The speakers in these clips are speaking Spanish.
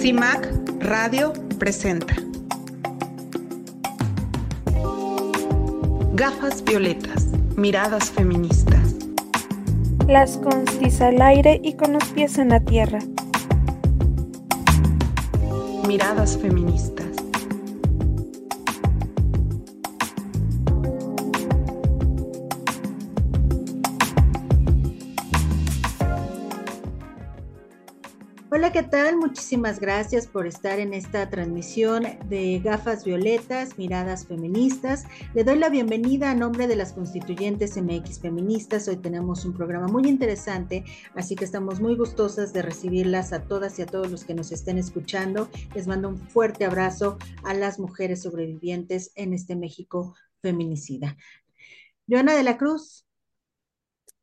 CIMAC Radio presenta Gafas violetas, miradas feministas. Las constis al aire y con los pies en la tierra. Miradas feministas. Hola, ¿qué tal? Muchísimas gracias por estar en esta transmisión de Gafas Violetas, Miradas Feministas. Le doy la bienvenida a nombre de las constituyentes MX Feministas. Hoy tenemos un programa muy interesante, así que estamos muy gustosas de recibirlas a todas y a todos los que nos estén escuchando. Les mando un fuerte abrazo a las mujeres sobrevivientes en este México feminicida. Joana de la Cruz,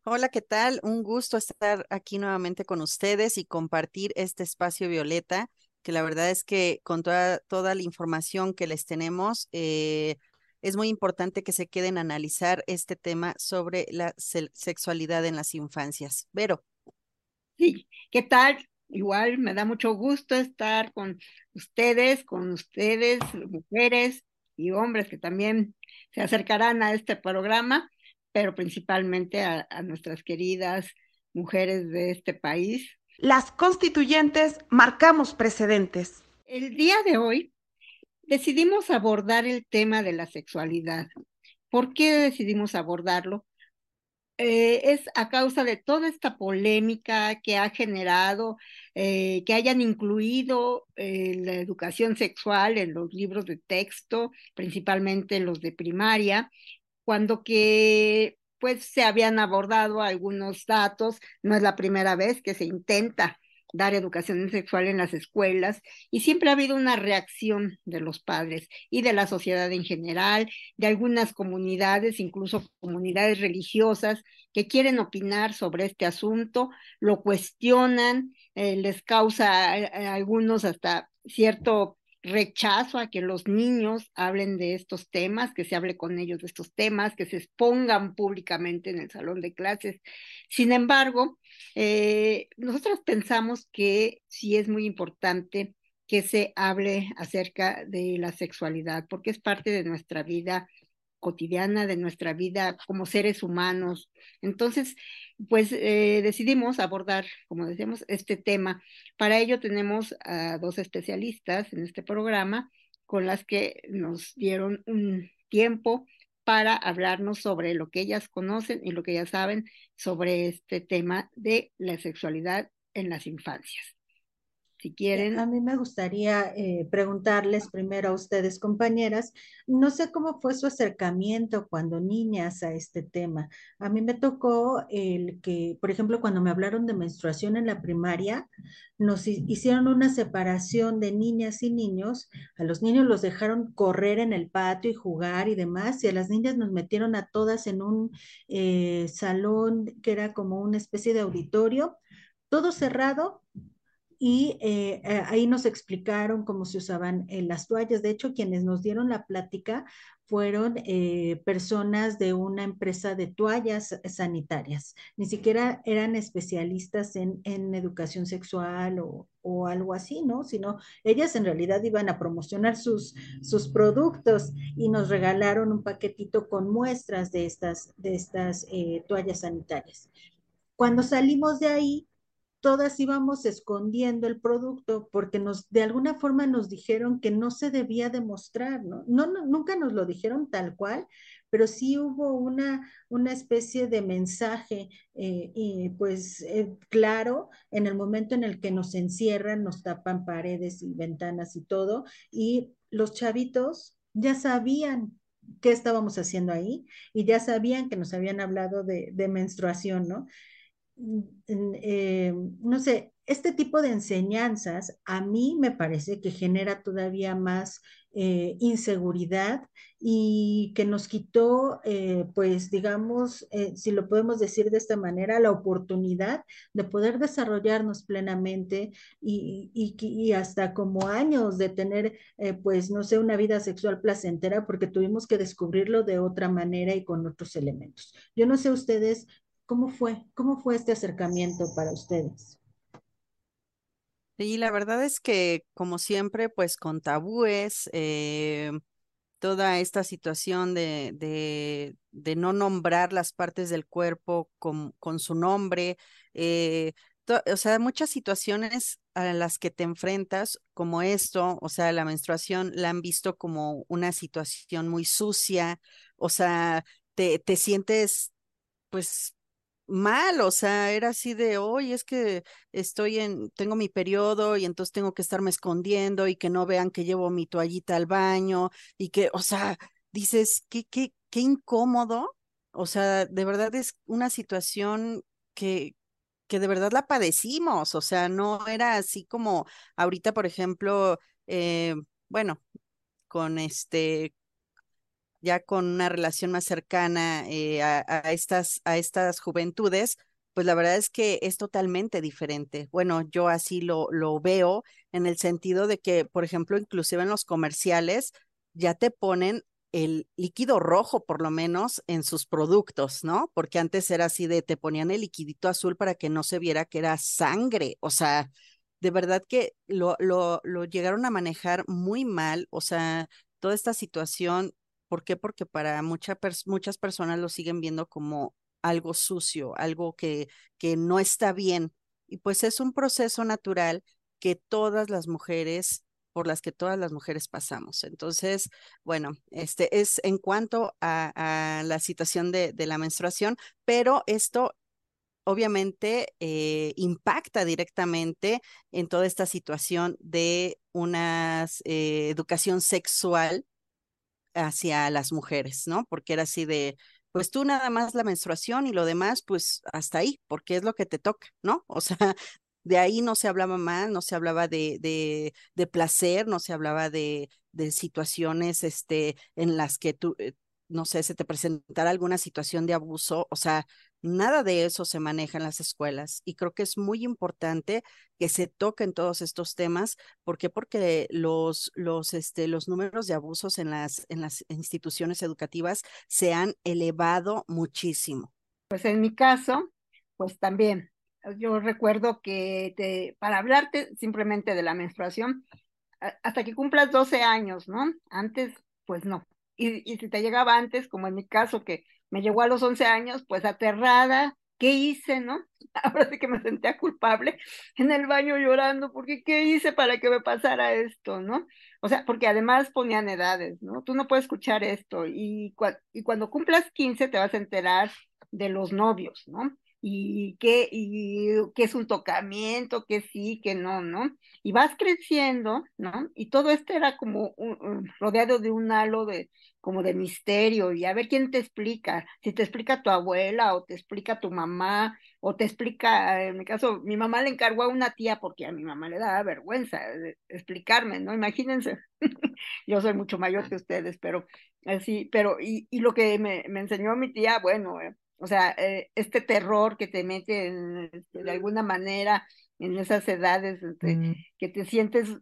Hola, ¿qué tal? Un gusto estar aquí nuevamente con ustedes y compartir este espacio Violeta, que la verdad es que con toda, toda la información que les tenemos, eh, es muy importante que se queden a analizar este tema sobre la sexualidad en las infancias. Vero. Sí, ¿qué tal? Igual me da mucho gusto estar con ustedes, con ustedes, mujeres y hombres que también se acercarán a este programa pero principalmente a, nuestras queridas mujeres de este país. Las constituyentes marcamos precedentes. El día de hoy decidimos abordar el tema de la sexualidad. ¿Por qué decidimos abordarlo? Eh, es a causa de toda esta polémica que ha generado, eh, que hayan incluido eh, la educación sexual en los libros de texto, principalmente en los de primaria, cuando que pues se habían abordado algunos datos, no es la primera vez que se intenta dar educación sexual en las escuelas y siempre ha habido una reacción de los padres y de la sociedad en general, de algunas comunidades, incluso comunidades religiosas que quieren opinar sobre este asunto, lo cuestionan, eh, les causa a, a algunos hasta cierto rechazo a que los niños hablen de estos temas, que se hable con ellos de estos temas, que se expongan públicamente en el salón de clases. Sin embargo, eh, nosotros pensamos que sí es muy importante que se hable acerca de la sexualidad, porque es parte de nuestra vida cotidiana, de nuestra vida como seres humanos. Entonces, pues eh, decidimos abordar, como decíamos, este tema. Para ello tenemos a dos especialistas en este programa con las que nos dieron un tiempo para hablarnos sobre lo que ellas conocen y lo que ellas saben sobre este tema de la sexualidad en las infancias si quieren. A mí me gustaría eh, preguntarles primero a ustedes, compañeras, no sé cómo fue su acercamiento cuando niñas a este tema. A mí me tocó el que, por ejemplo, cuando me hablaron de menstruación en la primaria, nos hicieron una separación de niñas y niños. A los niños los dejaron correr en el patio y jugar y demás, y a las niñas nos metieron a todas en un eh, salón que era como una especie de auditorio, todo cerrado, y eh, eh, ahí nos explicaron cómo se usaban eh, las toallas. De hecho, quienes nos dieron la plática fueron personas de una empresa de toallas sanitarias. Ni siquiera eran especialistas en, educación sexual o, algo así, ¿no? Sino ellas en realidad iban a promocionar sus, sus productos y nos regalaron un paquetito con muestras de estas, de estas toallas sanitarias. Cuando salimos de ahí, todas íbamos escondiendo el producto porque nos, de alguna forma nos dijeron que no se debía demostrar, ¿no? no, nunca nos lo dijeron tal cual, pero sí hubo una, una especie de mensaje, eh, pues eh, claro, en el momento en el que nos encierran, nos tapan paredes y ventanas y todo, y los chavitos ya sabían qué estábamos haciendo ahí y ya sabían que nos habían hablado de menstruación, ¿no? Eh, no sé, este tipo de enseñanzas a mí me parece que genera todavía más eh, inseguridad y que nos quitó, eh, pues digamos, si lo podemos decir de esta manera, la oportunidad de poder desarrollarnos plenamente y, y hasta como años de tener, pues, no sé, una vida sexual placentera porque tuvimos que descubrirlo de otra manera y con otros elementos. Yo no sé ustedes ¿Cómo fue? ¿Cómo fue este acercamiento para ustedes? Sí, la verdad es que, como siempre, pues con tabúes, eh, toda esta situación de, de, de, no nombrar las partes del cuerpo con, con su nombre, eh, o sea, muchas situaciones a las que te enfrentas, como esto, o sea, la menstruación la han visto como una situación muy sucia, o sea, te, te sientes, pues, mal, o sea, era así de, hoy es que estoy en, tengo mi periodo y entonces tengo que estarme escondiendo y que no vean que llevo mi toallita al baño y que, o sea, dices, qué, qué, qué incómodo, o sea, de verdad es una situación que, que de verdad la padecimos, o sea, no era así como ahorita, por ejemplo, eh, bueno, con este, ya con una relación más cercana eh, a, estas, a estas juventudes, pues la verdad es que es totalmente diferente. Bueno, yo así lo, lo veo en el sentido de que, por ejemplo, inclusive en los comerciales ya te ponen el líquido rojo, por lo menos, en sus productos, ¿no? Porque antes era así de, te ponían el liquidito azul para que no se viera que era sangre, o sea, de verdad que lo, lo, lo llegaron a manejar muy mal, o sea, toda esta situación ¿Por qué? Porque para mucha muchas personas lo siguen viendo como algo sucio, algo que, que no está bien. Y pues es un proceso natural que todas las mujeres, por las que todas las mujeres pasamos. Entonces, bueno, este es en cuanto a, a la situación de, de, la menstruación, pero esto obviamente eh, impacta directamente en toda esta situación de una eh, educación sexual hacia las mujeres, ¿no? Porque era así de, pues tú nada más la menstruación y lo demás, pues hasta ahí, porque es lo que te toca, ¿no? O sea, de ahí no se hablaba más, no se hablaba de, de, de placer, no se hablaba de, de situaciones este, en las que tú, eh, no sé, se te presentara alguna situación de abuso, o sea, Nada de eso se maneja en las escuelas y creo que es muy importante que se toquen todos estos temas. ¿Por qué? Porque los, los, este, los números de abusos en las, en las instituciones educativas se han elevado muchísimo. Pues en mi caso, pues también, yo recuerdo que para hablarte simplemente de la menstruación, hasta que cumplas 12 años, ¿no? Antes, pues no. Y, y si te llegaba antes, como en mi caso, que me llegó a los 11 años, pues aterrada, ¿qué hice, no? Ahora sí que me sentía culpable en el baño llorando, porque ¿qué hice para que me pasara esto, no? O sea, porque además ponían edades, ¿no? Tú no puedes escuchar esto y, y cuando cumplas 15 te vas a enterar de los novios, ¿no? Y qué, y qué es un tocamiento, que sí, que no, ¿no? Y vas creciendo, ¿no? Y todo esto era como un, rodeado de un halo de, como de misterio, y a ver quién te explica, si te explica tu abuela, o te explica tu mamá, o te explica, en mi caso, mi mamá le encargó a una tía, porque a mi mamá le daba vergüenza explicarme, ¿no? Imagínense, yo soy mucho mayor que ustedes, pero así, pero, y, y lo que me, me enseñó mi tía, bueno, eh, o sea, eh, este terror que te mete en, este, de alguna manera en esas edades este, mm. que te sientes,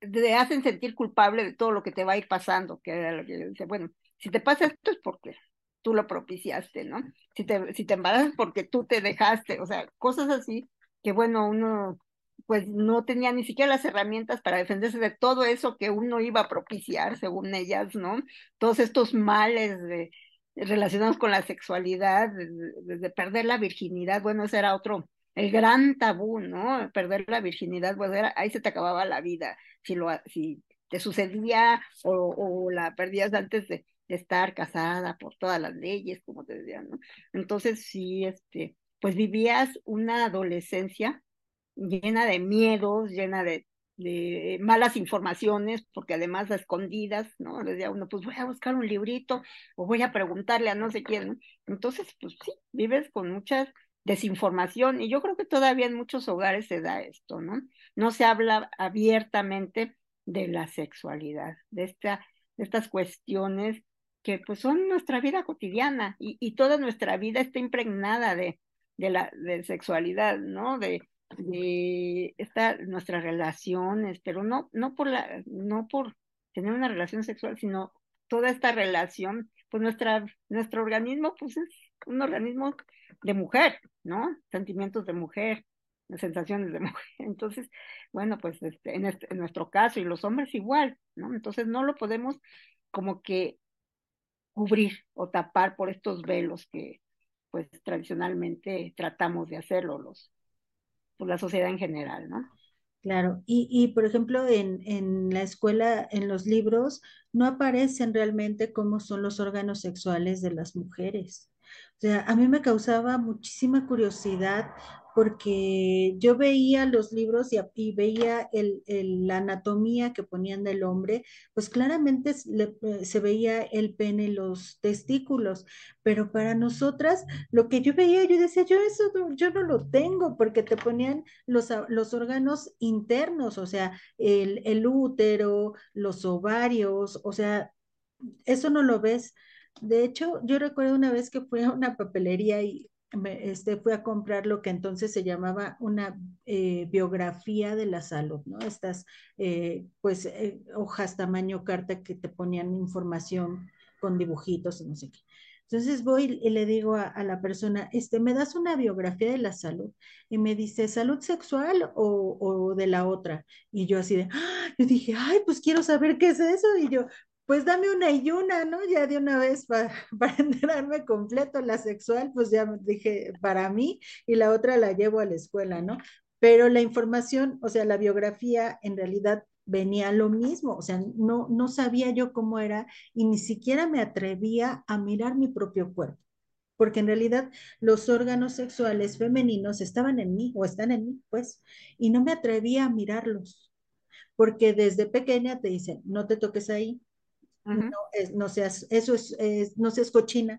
te hacen sentir culpable de todo lo que te va a ir pasando, que era lo que yo decía, bueno, si te pasa esto es porque tú lo propiciaste, ¿no? Si te, si te embarazas porque tú te dejaste, o sea, cosas así que bueno, uno pues no tenía ni siquiera las herramientas para defenderse de todo eso que uno iba a propiciar, según ellas, ¿no? Todos estos males de, relacionados con la sexualidad, desde perder la virginidad, bueno, ese era otro, el gran tabú, ¿no? Perder la virginidad, pues era, ahí se te acababa la vida, si, lo, si te sucedía o, o la perdías antes de, estar casada por todas las leyes, como te decía, ¿no? Entonces sí, este, pues vivías una adolescencia llena de miedos, llena de de malas informaciones, porque además a escondidas, ¿no? Le decía uno, pues voy a buscar un librito o voy a preguntarle a no sé quién. Entonces, pues sí, vives con mucha desinformación y yo creo que todavía en muchos hogares se da esto, ¿no? No se habla abiertamente de la sexualidad, de, esta, de estas cuestiones que pues son nuestra vida cotidiana y, y toda nuestra vida está impregnada de, de la de sexualidad, ¿no? De, de esta, nuestras relaciones, pero no, no por la, no por tener una relación sexual, sino toda esta relación, pues nuestra, nuestro organismo, pues es un organismo de mujer, ¿no? Sentimientos de mujer. sensaciones de mujer. Entonces, bueno, pues este, en, este, en nuestro caso y los hombres igual, ¿no? Entonces no lo podemos como que cubrir o tapar por estos velos que pues tradicionalmente tratamos de hacerlo los, pues, la sociedad en general, ¿no? Claro, y, y por ejemplo en, en la escuela, en los libros, no aparecen realmente cómo son los órganos sexuales de las mujeres. O sea, a mí me causaba muchísima curiosidad porque yo veía los libros y, veía el, la anatomía que ponían del hombre, pues claramente eh, se veía el pene, los testículos, pero para nosotras lo que yo veía, yo decía, yo eso yo no lo tengo, porque te ponían los, órganos internos, o sea, el, el útero, los ovarios, o sea, eso no lo ves. De hecho, yo recuerdo una vez que fui a una papelería y este, fui a comprar lo que entonces se llamaba una eh, biografía de la salud, ¿no? Estas, eh, pues, eh, hojas tamaño carta que te ponían información con dibujitos y no sé qué. Entonces voy y le digo a, la persona, este, ¿me das una biografía de la salud? Y me dice, ¿salud sexual o, o de la otra? Y yo así de, ¡ah! yo dije, ay, pues quiero saber qué es eso. Y yo, pues dame una y una, ¿no? Ya de una vez para, para enterarme completo, la sexual, pues ya dije para mí y la otra la llevo a la escuela, ¿no? Pero la información, o sea, la biografía en realidad venía lo mismo, o sea, no, no sabía yo cómo era y ni siquiera me atrevía a mirar mi propio cuerpo, porque en realidad los órganos sexuales femeninos estaban en mí o están en mí, pues, y no me atrevía a mirarlos, porque desde pequeña te dicen, no te toques ahí, no, es, no seas, eso es, no seas cochina,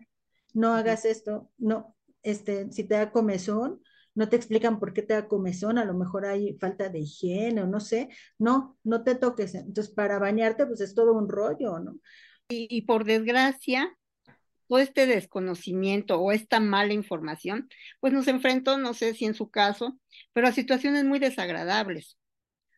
no hagas esto, no, este, si te da comezón, no te explican por qué te da comezón, a lo mejor hay falta de higiene o no sé, no, no te toques, entonces para bañarte pues es todo un rollo, ¿no? Y, y por desgracia, todo este desconocimiento o esta mala información, pues nos enfrentó, no sé si en su caso, pero a situaciones muy desagradables,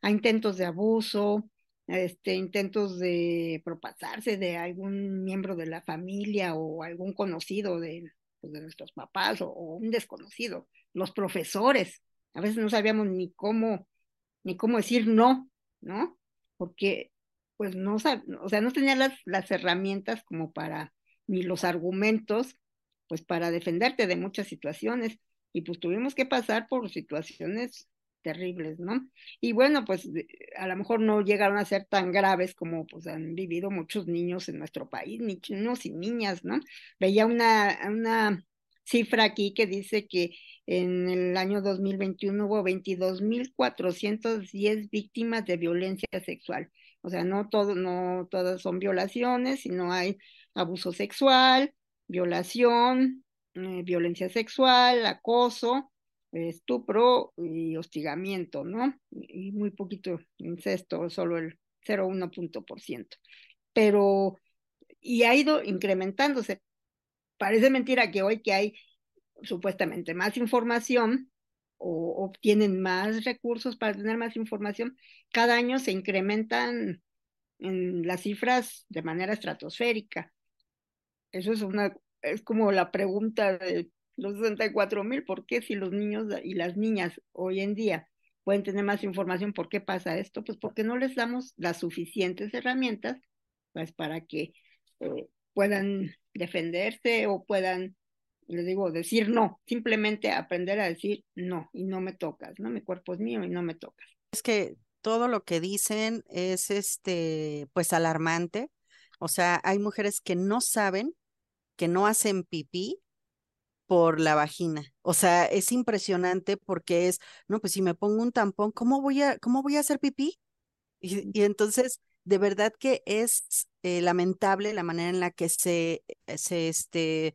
a intentos de abuso, este, intentos de propasarse de algún miembro de la familia o algún conocido de, pues, de nuestros papás o, un desconocido, los profesores. A veces no sabíamos ni cómo, ni cómo decir no, ¿no? Porque pues no, o sea, no tenía las, las herramientas como para, ni los argumentos, pues para defenderte de muchas situaciones. Y pues tuvimos que pasar por situaciones terribles, ¿no? Y bueno, pues a lo mejor no llegaron a ser tan graves como pues han vivido muchos niños en nuestro país, niños y niñas, ¿no? Veía una, una cifra aquí que dice que en el año 2021 hubo 22.410 víctimas de violencia sexual. O sea, no todo, no todas son violaciones, sino hay abuso sexual, violación, eh, violencia sexual, acoso, estupro y hostigamiento, ¿no? Y muy poquito incesto, solo el 0,1 punto por ciento. Pero, y ha ido incrementándose. Parece mentira que hoy que hay supuestamente más información o obtienen más recursos para tener más información, cada año se incrementan en las cifras de manera estratosférica. Eso es una, es como la pregunta de los 64 mil, ¿por qué si los niños y las niñas hoy en día pueden tener más información, ¿por qué pasa esto? Pues porque no les damos las suficientes herramientas pues para que eh, puedan defenderse o puedan, les digo, decir no, simplemente aprender a decir no y no me tocas, ¿no? Mi cuerpo es mío y no me tocas. Es que todo lo que dicen es este, pues alarmante. O sea, hay mujeres que no saben, que no hacen pipí por la vagina. O sea, es impresionante porque es, no, pues si me pongo un tampón, ¿cómo voy a, cómo voy a hacer pipí? Y, entonces, de verdad que es eh, lamentable la manera en la que se, eh, se, este,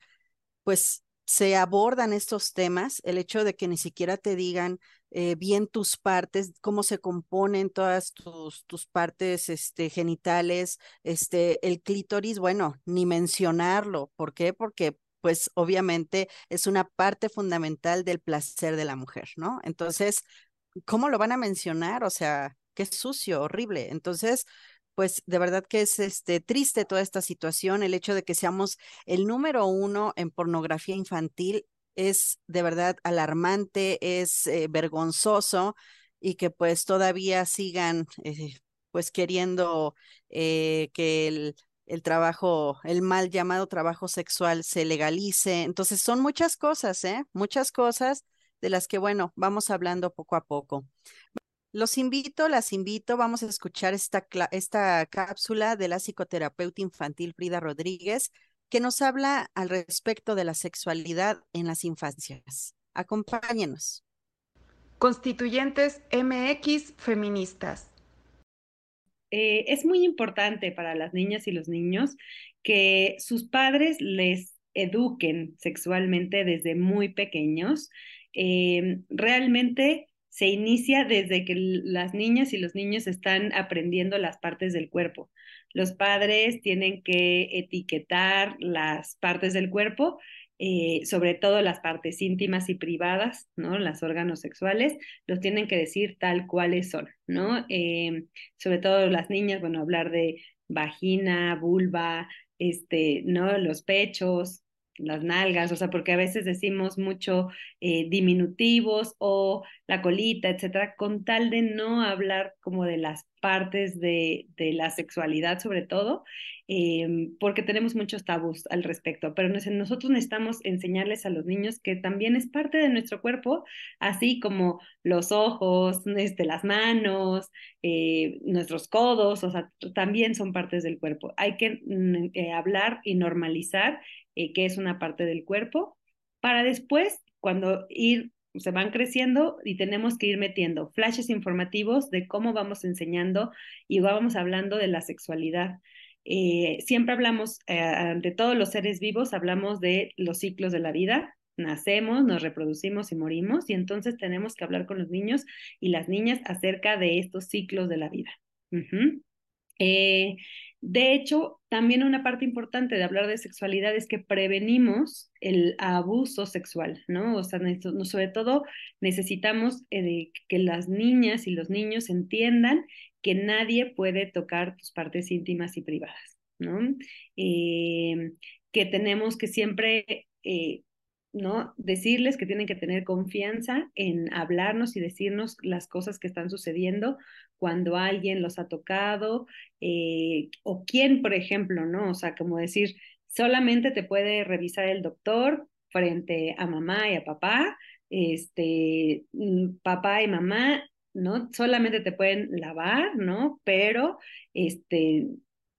pues, se abordan estos temas, el hecho de que ni siquiera te digan eh, bien tus partes, cómo se componen todas tus, tus partes este, genitales, este, el clítoris, bueno, ni mencionarlo. ¿Por qué? Porque pues obviamente es una parte fundamental del placer de la mujer, ¿no? Entonces, ¿cómo lo van a mencionar? O sea, qué sucio, horrible. Entonces, pues de verdad que es este triste toda esta situación, el hecho de que seamos el número uno en pornografía infantil es de verdad alarmante, es eh, vergonzoso y que pues todavía sigan eh, pues queriendo eh, que el, el trabajo, el mal llamado trabajo sexual se legalice. Entonces son muchas cosas, ¿eh? Muchas cosas de las que, bueno, vamos hablando poco a poco. Los invito, las invito, vamos a escuchar esta, esta cápsula de la psicoterapeuta infantil Frida Rodríguez, que nos habla al respecto de la sexualidad en las infancias. Acompáñenos. Constituyentes MX feministas. Eh, es muy importante para las niñas y los niños que sus padres les eduquen sexualmente desde muy pequeños. Eh, realmente se inicia desde que las niñas y los niños están aprendiendo las partes del cuerpo. Los padres tienen que etiquetar las partes del cuerpo, eh, sobre todo las partes íntimas y privadas, ¿no? Los órganos sexuales, los tienen que decir tal cuales son, ¿no? Eh, sobre todo las niñas, bueno, hablar de vagina, vulva, este, ¿no? Los pechos, las nalgas, o sea, porque a veces decimos mucho eh, diminutivos o la colita, etcétera, con tal de no hablar como de las partes de, de la sexualidad sobre todo, em, porque tenemos muchos tabús al respecto, pero nosotros necesitamos enseñarles a los niños que también es parte de nuestro cuerpo, así como los ojos, este, las manos, eh, nuestros codos, o sea, también son partes del cuerpo. Hay que mm, eh, hablar y normalizar eh, que es una parte del cuerpo, para después, cuando ir, se van creciendo y tenemos que ir metiendo flashes informativos de cómo vamos enseñando y vamos hablando de la sexualidad. Eh, siempre hablamos, eh, ante todos los seres vivos, hablamos de los ciclos de la vida, nacemos, nos reproducimos y morimos, y entonces tenemos que hablar con los niños y las niñas acerca de estos ciclos de la vida. De hecho, también una parte importante de hablar de sexualidad es que prevenimos el abuso sexual, ¿no? O sea, sobre todo necesitamos eh, que las niñas y los niños entiendan que nadie puede tocar tus partes íntimas y privadas, ¿no? Eh, que tenemos que siempre eh, ¿no? Decirles que tienen que tener confianza en hablarnos y decirnos las cosas que están sucediendo cuando alguien los ha tocado, eh, o quién, por ejemplo, ¿no? O sea, como decir, solamente te puede revisar el doctor frente a mamá y a papá, este, mm, papá y mamá, ¿no? Solamente te pueden lavar, ¿no? Pero, este,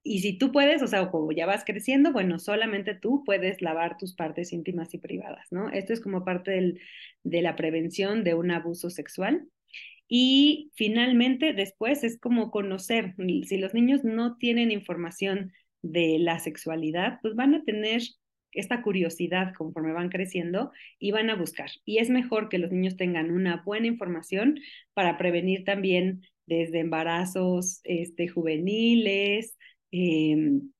y si tú puedes, o sea, como ya vas creciendo, bueno, solamente tú puedes lavar tus partes íntimas y privadas, ¿no? Esto es como parte del, de la prevención de un abuso sexual. Y finalmente, después es como conocer, si los niños no tienen información de la sexualidad, pues van a tener esta curiosidad conforme van creciendo y van a buscar. Y es mejor que los niños tengan una buena información para prevenir también desde embarazos este, juveniles, Em,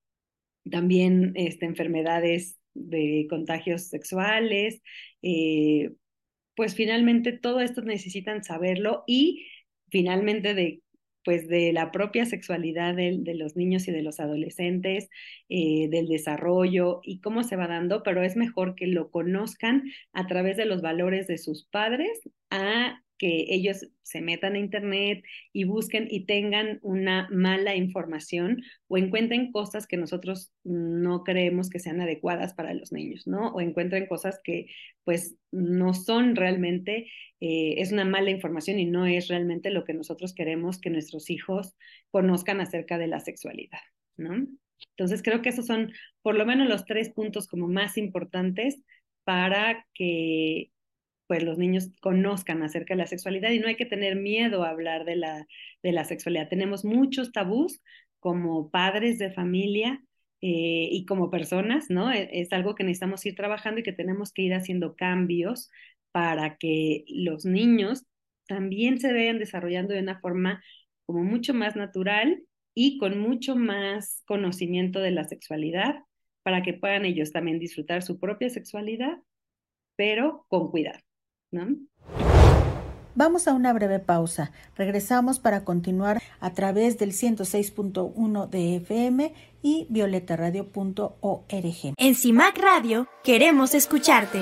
también este, enfermedades de contagios sexuales, eh, pues finalmente todo esto necesitan saberlo y finalmente de pues de la propia sexualidad de, los niños y de los adolescentes, eh, del desarrollo y cómo se va dando, pero es mejor que lo conozcan a través de los valores de sus padres a que ellos se metan a internet y busquen y tengan una mala información o encuentren cosas que nosotros no creemos que sean adecuadas para los niños, ¿no? O encuentren cosas que pues no son realmente, eh, es una mala información y no es realmente lo que nosotros queremos que nuestros hijos conozcan acerca de la sexualidad, ¿no? Entonces creo que esos son por lo menos los tres puntos como más importantes para que pues los niños conozcan acerca de la sexualidad y no hay que tener miedo a hablar de la, de la sexualidad. Tenemos muchos tabús como padres de familia eh, y como personas, ¿no? E, es, algo que necesitamos ir trabajando y que tenemos que ir haciendo cambios para que los niños también se vayan desarrollando de una forma como mucho más natural y con mucho más conocimiento de la sexualidad para que puedan ellos también disfrutar su propia sexualidad, pero con cuidado. Vamos a una breve pausa. Regresamos para continuar a través del 106.1 de FM y violetaradio.org. En CIMAC Radio queremos escucharte.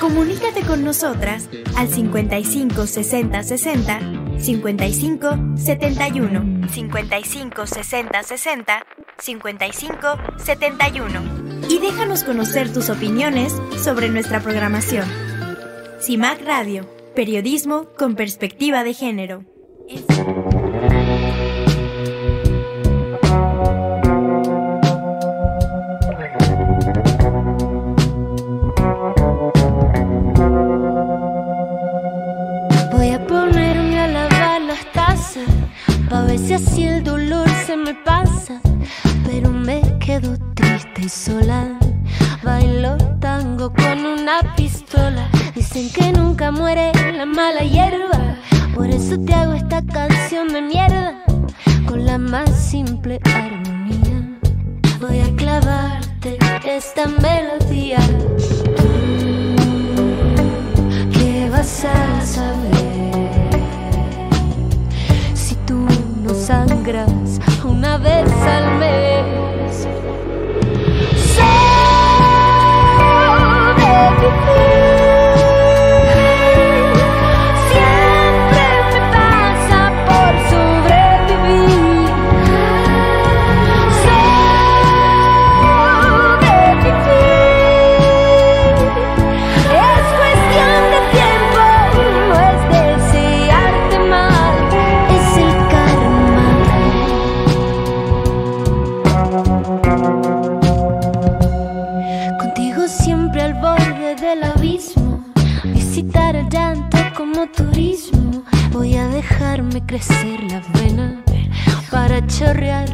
Comunícate con nosotras al 55 60 60 55 71 55 60 60 55 71 y déjanos conocer tus opiniones sobre nuestra programación. CIMAC Radio, periodismo con perspectiva de género. Voy a ponerme a lavar las tazas, pa' ver si así el dolor se me pasa. Pero me quedo triste y sola. Bailo tango con una pistola. Dicen que nunca muere la mala hierba. Por eso te hago esta canción de mierda. Con la más simple armonía. Voy a clavarte esta melodía. ¿Qué vas a saber? Si tú no sangras una vez al mes. Sobrevivir. Crecer las venas para chorrearle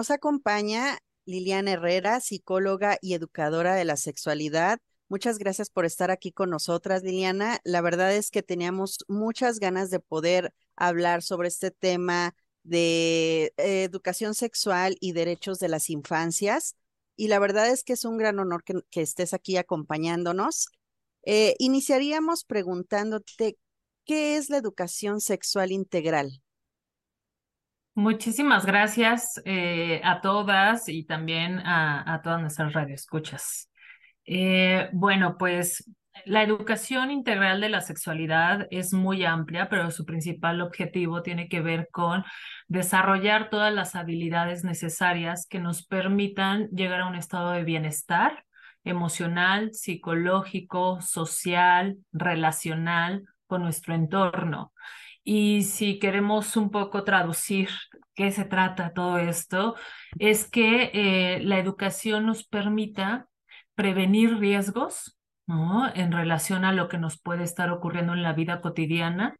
nos acompaña Liliana Herrera, psicóloga y educadora de la sexualidad. Muchas gracias por estar aquí con nosotras, Liliana. La verdad es que teníamos muchas ganas de poder hablar sobre este tema de eh, educación sexual y derechos de las infancias. Y la verdad es que es un gran honor que, estés aquí acompañándonos. Eh, iniciaríamos preguntándote, ¿qué es la educación sexual integral? Muchísimas gracias eh, a todas y también a, todas nuestras radioescuchas. Eh, bueno, pues la educación integral de la sexualidad es muy amplia, pero su principal objetivo tiene que ver con desarrollar todas las habilidades necesarias que nos permitan llegar a un estado de bienestar emocional, psicológico, social, relacional con nuestro entorno. Y si queremos un poco traducir qué se trata todo esto, es que eh, la educación nos permita prevenir riesgos, ¿no? En relación a lo que nos puede estar ocurriendo en la vida cotidiana,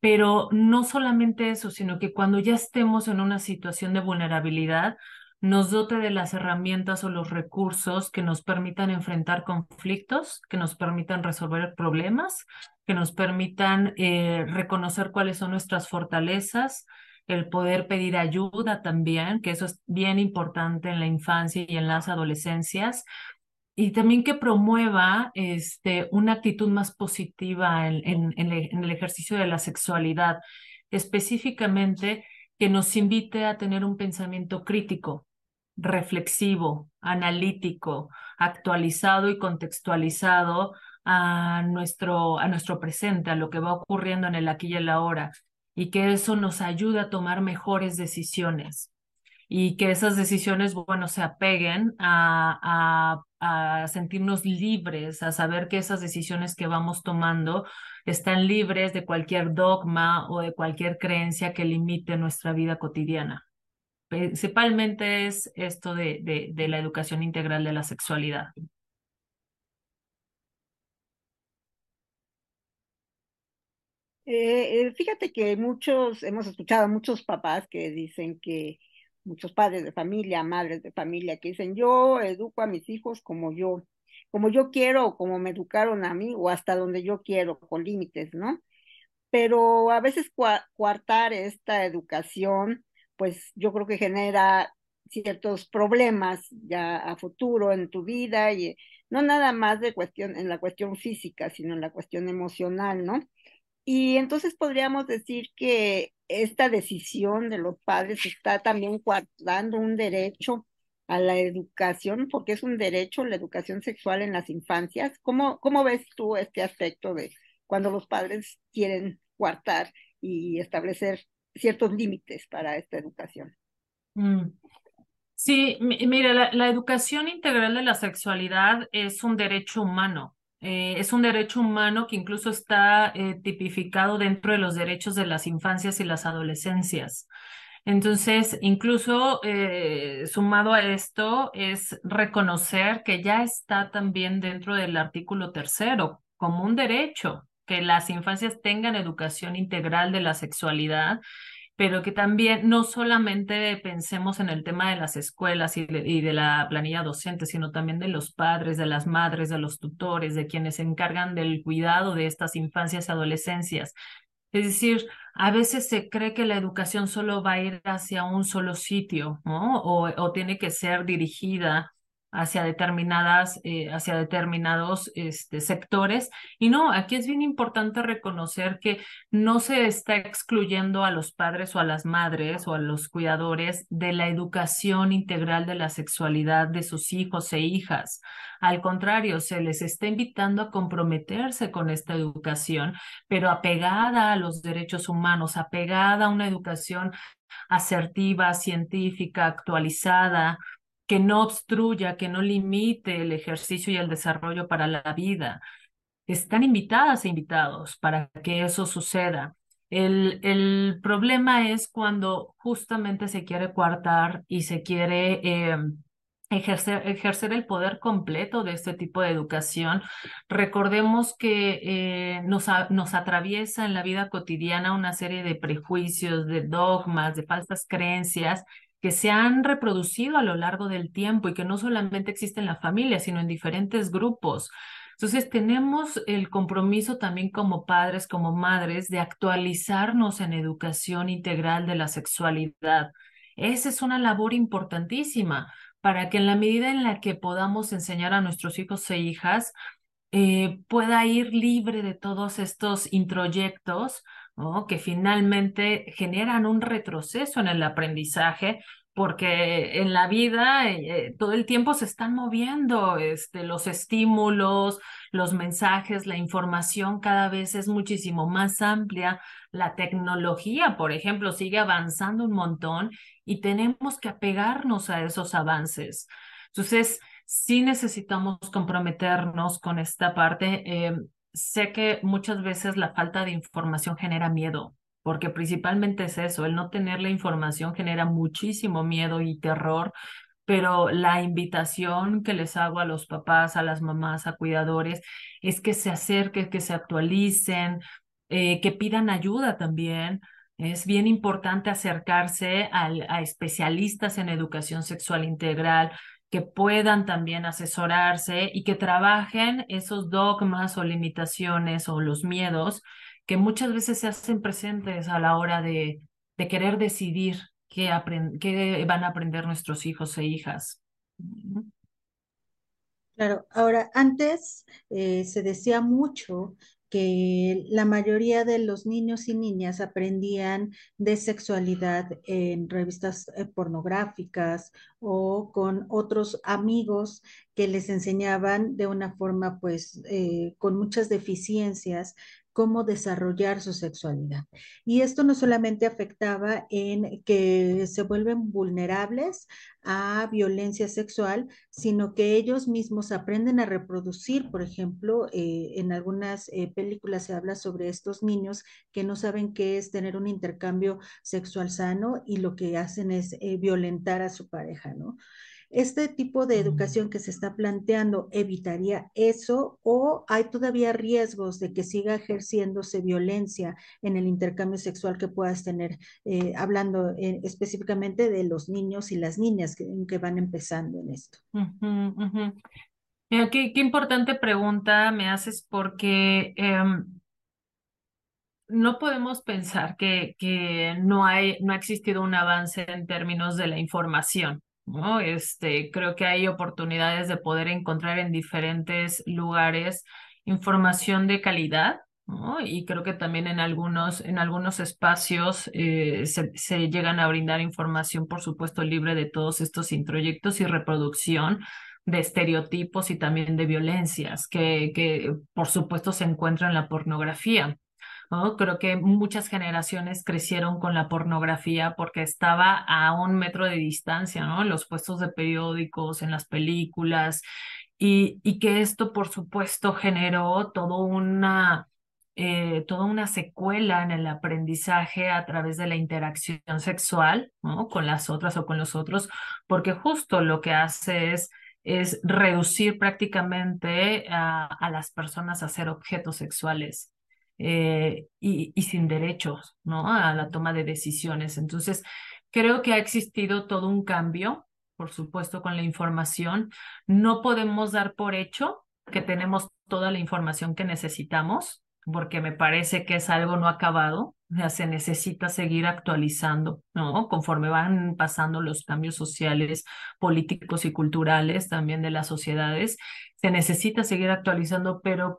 pero no solamente eso, sino que cuando ya estemos en una situación de vulnerabilidad, nos dote de las herramientas o los recursos que nos permitan enfrentar conflictos, que nos permitan resolver problemas, que nos permitan eh, reconocer cuáles son nuestras fortalezas, el poder pedir ayuda también, que eso es bien importante en la infancia y en las adolescencias, y también que promueva este, una actitud más positiva en, el ejercicio de la sexualidad, específicamente que nos invite a tener un pensamiento crítico, reflexivo, analítico, actualizado y contextualizado a nuestro, a nuestro presente, a lo que va ocurriendo en el aquí y el ahora, y que eso nos ayude a tomar mejores decisiones y que esas decisiones, bueno, se apeguen a, a, a, sentirnos libres, a saber que esas decisiones que vamos tomando están libres de cualquier dogma o de cualquier creencia que limite nuestra vida cotidiana. Principalmente es esto de, la educación integral de la sexualidad. Eh, eh, fíjate que muchos, hemos escuchado a muchos papás que dicen que muchos padres de familia, madres de familia que dicen, yo educo a mis hijos como yo, como yo quiero como me educaron a mí o hasta donde yo quiero, con límites, ¿no? Pero a veces coartar esta educación, pues yo creo que genera ciertos problemas ya a futuro en tu vida y no nada más de cuestión en la cuestión física, sino en la cuestión emocional, ¿no? Y entonces podríamos decir que esta decisión de los padres está también dando un derecho a la educación, porque es un derecho la educación sexual en las infancias. ¿Cómo, cómo ves tú este aspecto de cuando los padres quieren coartar y establecer ciertos límites para esta educación? Mm. Sí, mira, la, educación integral de la sexualidad es un derecho humano eh, es un derecho humano que incluso está eh, tipificado dentro de los derechos de las infancias y las adolescencias. Entonces, incluso eh, sumado a esto es reconocer que ya está también dentro del artículo tercero como un derecho que las infancias tengan educación integral de la sexualidad pero que también no solamente pensemos en el tema de las escuelas y de, la planilla docente, sino también de los padres, de las madres, de los tutores, de quienes se encargan del cuidado de estas infancias y adolescencias. Es decir, a veces se cree que la educación solo va a ir hacia un solo sitio, ¿no? O, o tiene que ser dirigida hacia determinadas, eh, hacia determinados este, sectores. Y no, aquí es bien importante reconocer que no se está excluyendo a los padres o a las madres o a los cuidadores de la educación integral de la sexualidad de sus hijos e hijas. Al contrario, se les está invitando a comprometerse con esta educación, pero apegada a los derechos humanos, apegada a una educación asertiva, científica, actualizada, que no obstruya, que no limite el ejercicio y el desarrollo para la vida. Están invitadas e invitados para que eso suceda. El, el problema es cuando justamente se quiere coartar y se quiere eh, ejercer, ejercer el poder completo de este tipo de educación. Recordemos que eh, nos, nos atraviesa en la vida cotidiana una serie de prejuicios, de dogmas, de falsas creencias que se han reproducido a lo largo del tiempo y que no solamente existen en la familia, sino en diferentes grupos. Entonces tenemos el compromiso también como padres, como madres, de actualizarnos en educación integral de la sexualidad. Esa es una labor importantísima para que en la medida en la que podamos enseñar a nuestros hijos e hijas, eh, pueda ir libre de todos estos introyectos que finalmente generan un retroceso en el aprendizaje, porque en la vida eh, todo el tiempo se están moviendo este, los estímulos, los mensajes, la información cada vez es muchísimo más amplia. La tecnología, por ejemplo, sigue avanzando un montón y tenemos que apegarnos a esos avances. Entonces, sí necesitamos comprometernos con esta parte. Eh, sé que muchas veces la falta de información genera miedo, porque principalmente es eso, el no tener la información genera muchísimo miedo y terror, pero la invitación que les hago a los papás, a las mamás, a cuidadores, es que se acerquen, que se actualicen, eh, que pidan ayuda también. Es bien importante acercarse a especialistas en educación sexual integral, que puedan también asesorarse y que trabajen esos dogmas o limitaciones o los miedos que muchas veces se hacen presentes a la hora de, querer decidir qué, qué van a aprender nuestros hijos e hijas. Claro, ahora antes eh, se decía mucho que la mayoría de los niños y niñas aprendían de sexualidad en revistas eh, pornográficas o con otros amigos que les enseñaban de una forma pues eh, con muchas deficiencias cómo desarrollar su sexualidad. Y esto no solamente afectaba en que se vuelven vulnerables a violencia sexual, sino que ellos mismos aprenden a reproducir, por ejemplo, eh, en algunas eh, películas se habla sobre estos niños que no saben qué es tener un intercambio sexual sano y lo que hacen es eh, violentar a su pareja, ¿no? ¿Este tipo de educación que se está planteando evitaría eso o hay todavía riesgos de que siga ejerciéndose violencia en el intercambio sexual que puedas tener, eh, hablando eh, específicamente de los niños y las niñas que, que van empezando en esto? Mira, qué, qué, importante pregunta me haces porque em, no podemos pensar que, que no, hay, no ha existido un avance en términos de la información. ¿No? Este, creo que hay oportunidades de poder encontrar en diferentes lugares información de calidad, ¿no? Y creo que también en algunos, en algunos espacios eh, se, se, llegan a brindar información, por supuesto, libre de todos estos introyectos y reproducción de estereotipos y también de violencias que, que por supuesto, se encuentran en la pornografía. Creo que muchas generaciones crecieron con la pornografía porque estaba a un metro de distancia, ¿no? En los puestos de periódicos, en las películas, y, y que esto, por supuesto, generó todo una, eh, toda una secuela en el aprendizaje a través de la interacción sexual, ¿no? Con las otras o con los otros, porque justo lo que hace es es reducir prácticamente a, a las personas a ser objetos sexuales. Eh, y, y, sin derechos, ¿no? A la toma de decisiones. Entonces, creo que ha existido todo un cambio, por supuesto, con la información. No podemos dar por hecho que tenemos toda la información que necesitamos, porque me parece que es algo no acabado, sea, se necesita seguir actualizando, ¿no? Conforme van pasando los cambios sociales, políticos y culturales también de las sociedades, se necesita seguir actualizando, pero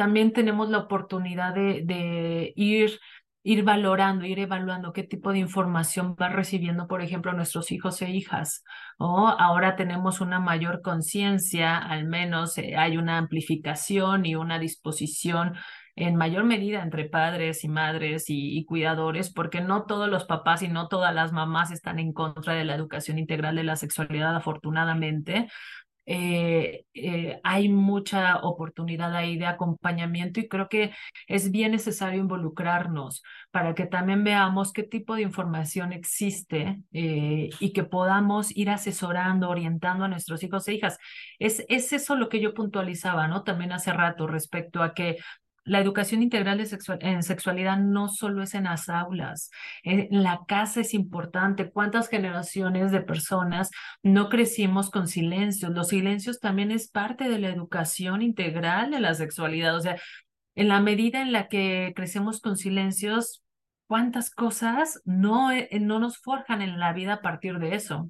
también tenemos la oportunidad de, ir ir valorando, ir evaluando qué tipo de información van recibiendo, por ejemplo, nuestros hijos e hijas. O ahora tenemos una mayor conciencia, al menos eh, hay una amplificación y una disposición en mayor medida entre padres y madres y, cuidadores, porque no todos los papás y no todas las mamás están en contra de la educación integral de la sexualidad, afortunadamente, eh, eh, hay mucha oportunidad ahí de acompañamiento y creo que es bien necesario involucrarnos para que también veamos qué tipo de información existe eh, y que podamos ir asesorando, orientando a nuestros hijos e hijas. Es, es eso lo que yo puntualizaba, ¿no? También hace rato respecto a que la educación integral de en sexualidad no solo es en las aulas, en la casa es importante. ¿Cuántas generaciones de personas no crecimos con silencios? Los silencios también es parte de la educación integral de la sexualidad. O sea, en la medida en la que crecemos con silencios, cuántas cosas no, eh, no nos forjan en la vida a partir de eso.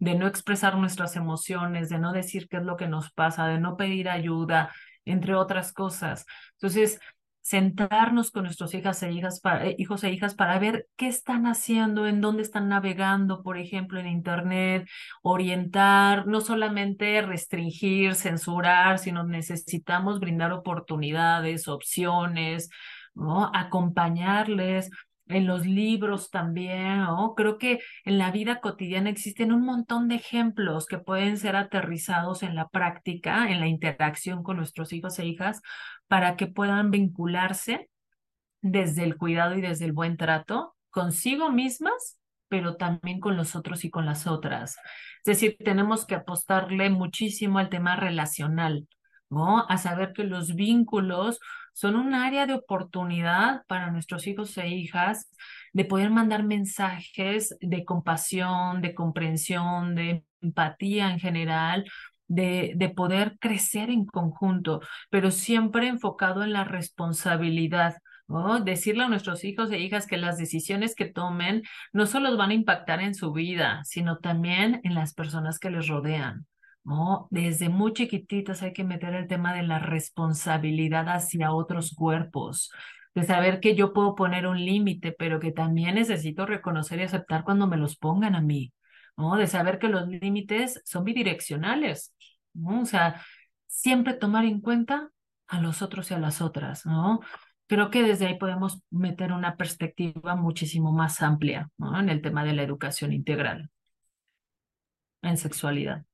De no expresar nuestras emociones, de no decir qué es lo que nos pasa, de no pedir ayuda, entre otras cosas. Entonces, sentarnos con nuestros hijas e hijas eh, hijos e hijas para ver qué están haciendo, en dónde están navegando, por ejemplo, en Internet, orientar, no solamente restringir, censurar, sino necesitamos brindar oportunidades, opciones, ¿no? acompañarles en los libros también, ¿no? Creo que en la vida cotidiana existen un montón de ejemplos que pueden ser aterrizados en la práctica, en la interacción con nuestros hijos e hijas, para que puedan vincularse desde el cuidado y desde el buen trato consigo mismas, pero también con los otros y con las otras. Es decir, tenemos que apostarle muchísimo al tema relacional, ¿no? A saber que los vínculos son un área de oportunidad para nuestros hijos e hijas de poder mandar mensajes de compasión, de comprensión, de empatía en general, de, de, poder crecer en conjunto, pero siempre enfocado en la responsabilidad. Decirle a nuestros hijos e hijas que las decisiones que tomen no solo van a impactar en su vida, sino también en las personas que les rodean. ¿No? Desde muy chiquititas hay que meter el tema de la responsabilidad hacia otros cuerpos, de saber que yo puedo poner un límite, pero que también necesito reconocer y aceptar cuando me los pongan a mí, ¿no? De saber que los límites son bidireccionales, ¿no? O sea, siempre tomar en cuenta a los otros y a las otras, ¿no? Creo que desde ahí podemos meter una perspectiva muchísimo más amplia, ¿no? En el tema de la educación integral en sexualidad.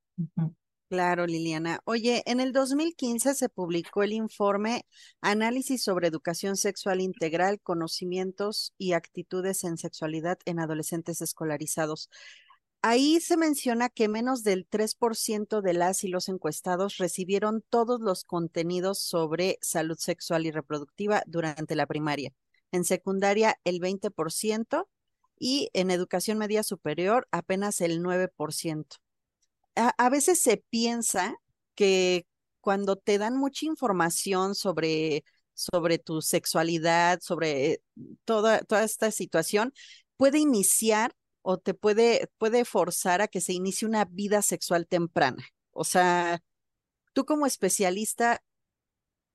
Claro, Liliana. Oye, en el 2015 se publicó el informe Análisis sobre Educación Sexual Integral, Conocimientos y Actitudes en Sexualidad en Adolescentes Escolarizados. Ahí se menciona que menos del 3% de las y los encuestados recibieron todos los contenidos sobre salud sexual y reproductiva durante la primaria. En secundaria, el 20% y en educación media superior, apenas el 9% a, veces se piensa que cuando te dan mucha información sobre, sobre tu sexualidad, sobre toda, toda esta situación, puede iniciar o te puede, puede forzar a que se inicie una vida sexual temprana. O sea, tú como especialista,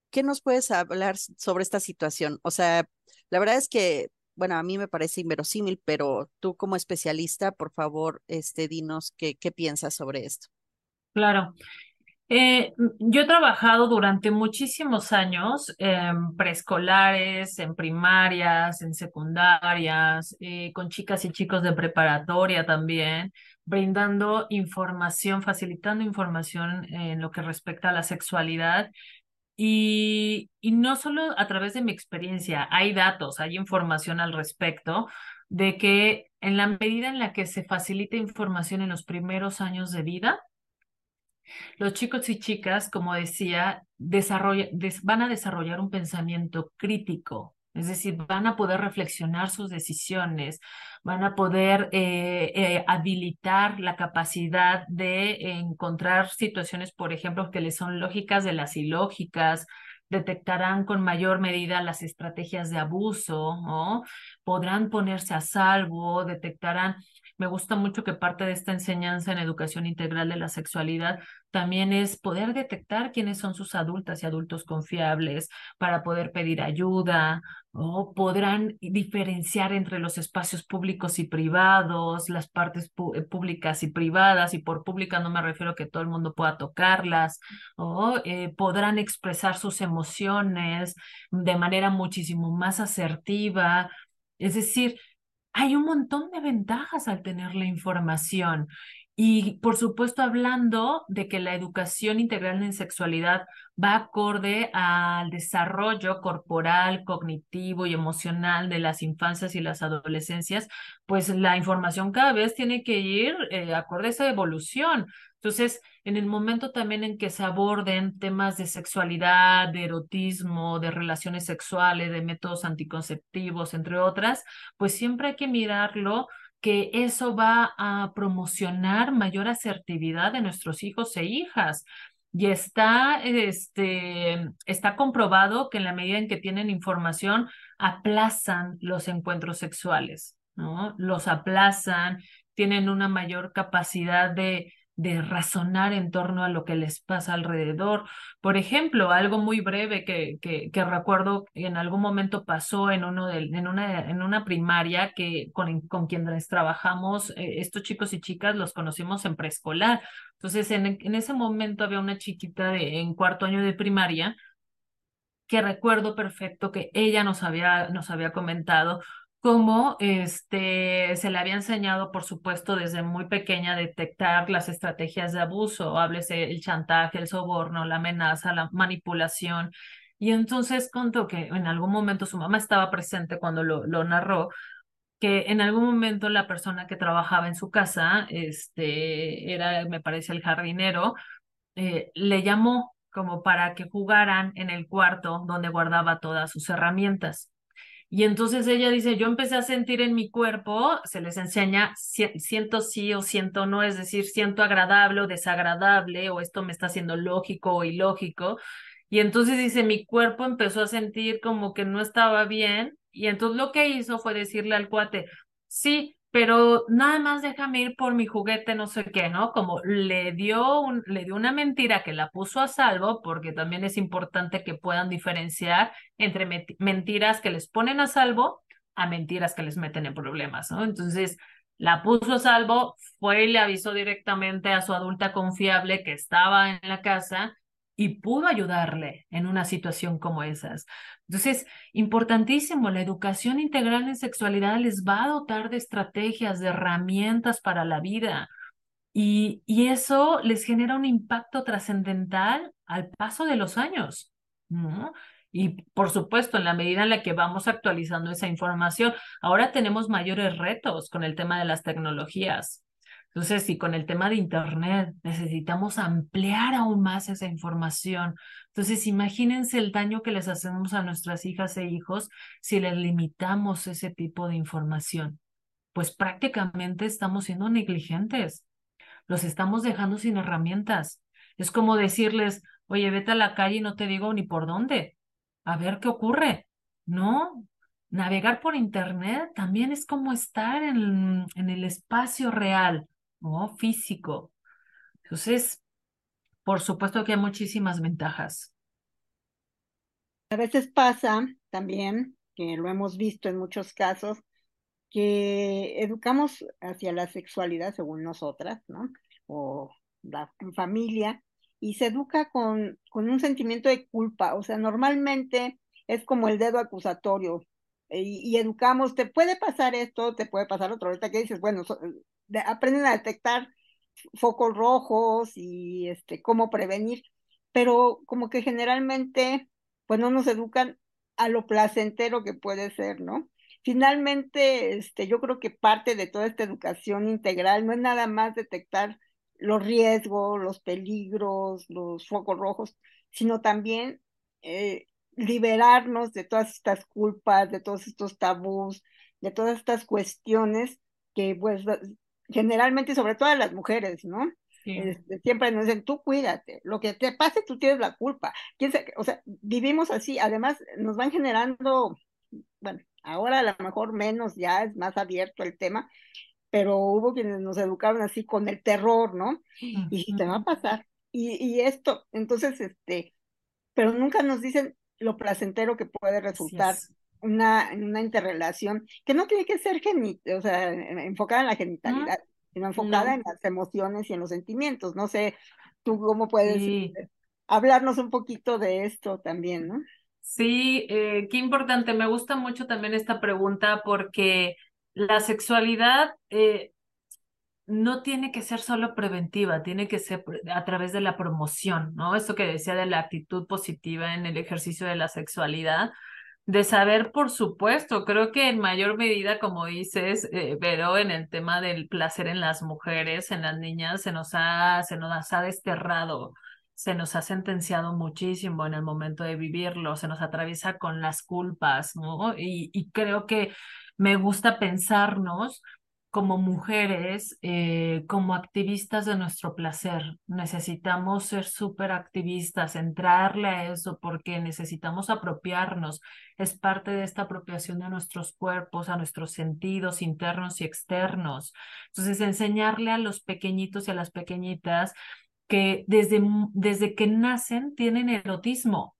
¿qué nos puedes hablar sobre esta situación? O sea, la verdad es que bueno, a mí me parece inverosímil, pero tú como especialista, por favor, este, dinos qué, qué piensas sobre esto. Claro. Eh, yo he trabajado durante muchísimos años en preescolares, en primarias, en secundarias, eh, con chicas y chicos de preparatoria también, brindando información, facilitando información en lo que respecta a la sexualidad y, no solo a través de mi experiencia, hay datos, hay información al respecto de que en la medida en la que se facilita información en los primeros años de vida, los chicos y chicas, como decía, van a desarrollar un pensamiento crítico, es decir, van a poder reflexionar sus decisiones, van a poder eh, eh, habilitar la capacidad de encontrar situaciones, por ejemplo, que les son lógicas de las ilógicas, detectarán con mayor medida las estrategias de abuso, ¿no? podrán ponerse a salvo, detectarán me gusta mucho que parte de esta enseñanza en educación integral de la sexualidad también es poder detectar quiénes son sus adultas y adultos confiables para poder pedir ayuda o podrán diferenciar entre los espacios públicos y privados, las partes eh, públicas y privadas, y por pública no me refiero a que todo el mundo pueda tocarlas, o eh, podrán expresar sus emociones de manera muchísimo más asertiva. Es decir, hay un montón de ventajas al tener la información. Y por supuesto, hablando de que la educación integral en sexualidad va acorde al desarrollo corporal, cognitivo y emocional de las infancias y las adolescencias, pues la información cada vez tiene que ir eh, acorde a esa evolución. Entonces, en el momento también en que se aborden temas de sexualidad, de erotismo, de relaciones sexuales, de métodos anticonceptivos, entre otras, pues siempre hay que mirarlo que eso va a promocionar mayor asertividad de nuestros hijos e hijas. Y está, este, está comprobado que en la medida en que tienen información, aplazan los encuentros sexuales, ¿no? Los aplazan, tienen una mayor capacidad de, de razonar en torno a lo que les pasa alrededor. Por ejemplo, algo muy breve que, que, que recuerdo en algún momento pasó en, uno de, en, una, en una primaria que con, con quienes trabajamos, eh, estos chicos y chicas los conocimos en preescolar. Entonces, en, en ese momento había una chiquita de, en cuarto año de primaria que recuerdo perfecto que ella nos había, nos había comentado cómo este, se le había enseñado, por supuesto, desde muy pequeña a detectar las estrategias de abuso, háblese el chantaje, el soborno, la amenaza, la manipulación. Y entonces contó que en algún momento su mamá estaba presente cuando lo, lo narró, que en algún momento la persona que trabajaba en su casa, este, era, me parece, el jardinero, eh, le llamó como para que jugaran en el cuarto donde guardaba todas sus herramientas. Y entonces ella dice, yo empecé a sentir en mi cuerpo, se les enseña, siento sí o siento no, es decir, siento agradable o desagradable, o esto me está haciendo lógico o ilógico. Y entonces dice, mi cuerpo empezó a sentir como que no estaba bien. Y entonces lo que hizo fue decirle al cuate, sí, pero nada más déjame ir por mi juguete, no sé qué, ¿no? Como le dio, un, le dio una mentira que la puso a salvo, porque también es importante que puedan diferenciar entre mentiras que les ponen a salvo a mentiras que les meten en problemas, ¿no? Entonces, la puso a salvo, fue y le avisó directamente a su adulta confiable que estaba en la casa y pudo ayudarle en una situación como esas. Entonces, importantísimo, la educación integral en sexualidad les va a dotar de estrategias, de herramientas para la vida. Y, y eso les genera un impacto trascendental al paso de los años. Y por supuesto, en la medida en la que vamos actualizando esa información, ahora tenemos mayores retos con el tema de las tecnologías. Entonces, si con el tema de Internet necesitamos ampliar aún más esa información, entonces imagínense el daño que les hacemos a nuestras hijas e hijos si les limitamos ese tipo de información. Pues prácticamente estamos siendo negligentes, los estamos dejando sin herramientas. Es como decirles, oye, vete a la calle y no te digo ni por dónde, a ver qué ocurre. No, navegar por Internet también es como estar en, en el espacio real ¿no? Físico. Entonces, por supuesto que hay muchísimas ventajas. A veces pasa también, que lo hemos visto en muchos casos, que educamos hacia la sexualidad según nosotras, ¿no? O la familia, y se educa con, con un sentimiento de culpa. O sea, normalmente es como el dedo acusatorio. Y, y, educamos, te puede pasar esto, te puede pasar otro. Ahorita que dices, bueno, aprenden a detectar focos rojos y este, cómo prevenir, pero como que generalmente pues no nos educan a lo placentero que puede ser, ¿no? Finalmente, este, yo creo que parte de toda esta educación integral no es nada más detectar los riesgos, los peligros, los focos rojos, sino también eh, liberarnos de todas estas culpas, de todos estos tabús, de todas estas cuestiones que pues generalmente, sobre todo a las mujeres, ¿no? Este, siempre nos dicen, tú cuídate, lo que te pase tú tienes la culpa. ¿Quién o sea, vivimos así, además nos van generando, bueno, ahora a lo mejor menos, ya es más abierto el tema, pero hubo quienes nos educaron así con el terror, ¿no? Y te va a pasar. Y, y esto, entonces, este, pero nunca nos dicen lo placentero que puede resultar una, una interrelación que no tiene que ser o sea, enfocada en la genitalidad, sino enfocada en las emociones y en los sentimientos. No sé, tú cómo puedes este, hablarnos un poquito de esto también, ¿no? Sí, eh, qué importante. Me gusta mucho también esta pregunta porque la sexualidad eh, no tiene que ser solo preventiva, tiene que ser a través de la promoción, ¿no? Esto que decía de la actitud positiva en el ejercicio de la sexualidad de saber, por supuesto, creo que en mayor medida, como dices, eh, pero en el tema del placer en las mujeres, en las niñas, se nos ha, se nos ha desterrado, se nos ha sentenciado muchísimo en el momento de vivirlo, se nos atraviesa con las culpas, ¿no? Y, y creo que me gusta pensarnos como mujeres, eh, como activistas de nuestro placer. Necesitamos ser súper activistas, entrarle a eso porque necesitamos apropiarnos. Es parte de esta apropiación de nuestros cuerpos, a nuestros sentidos internos y externos. Entonces, enseñarle a los pequeñitos y a las pequeñitas que desde, desde que nacen tienen erotismo,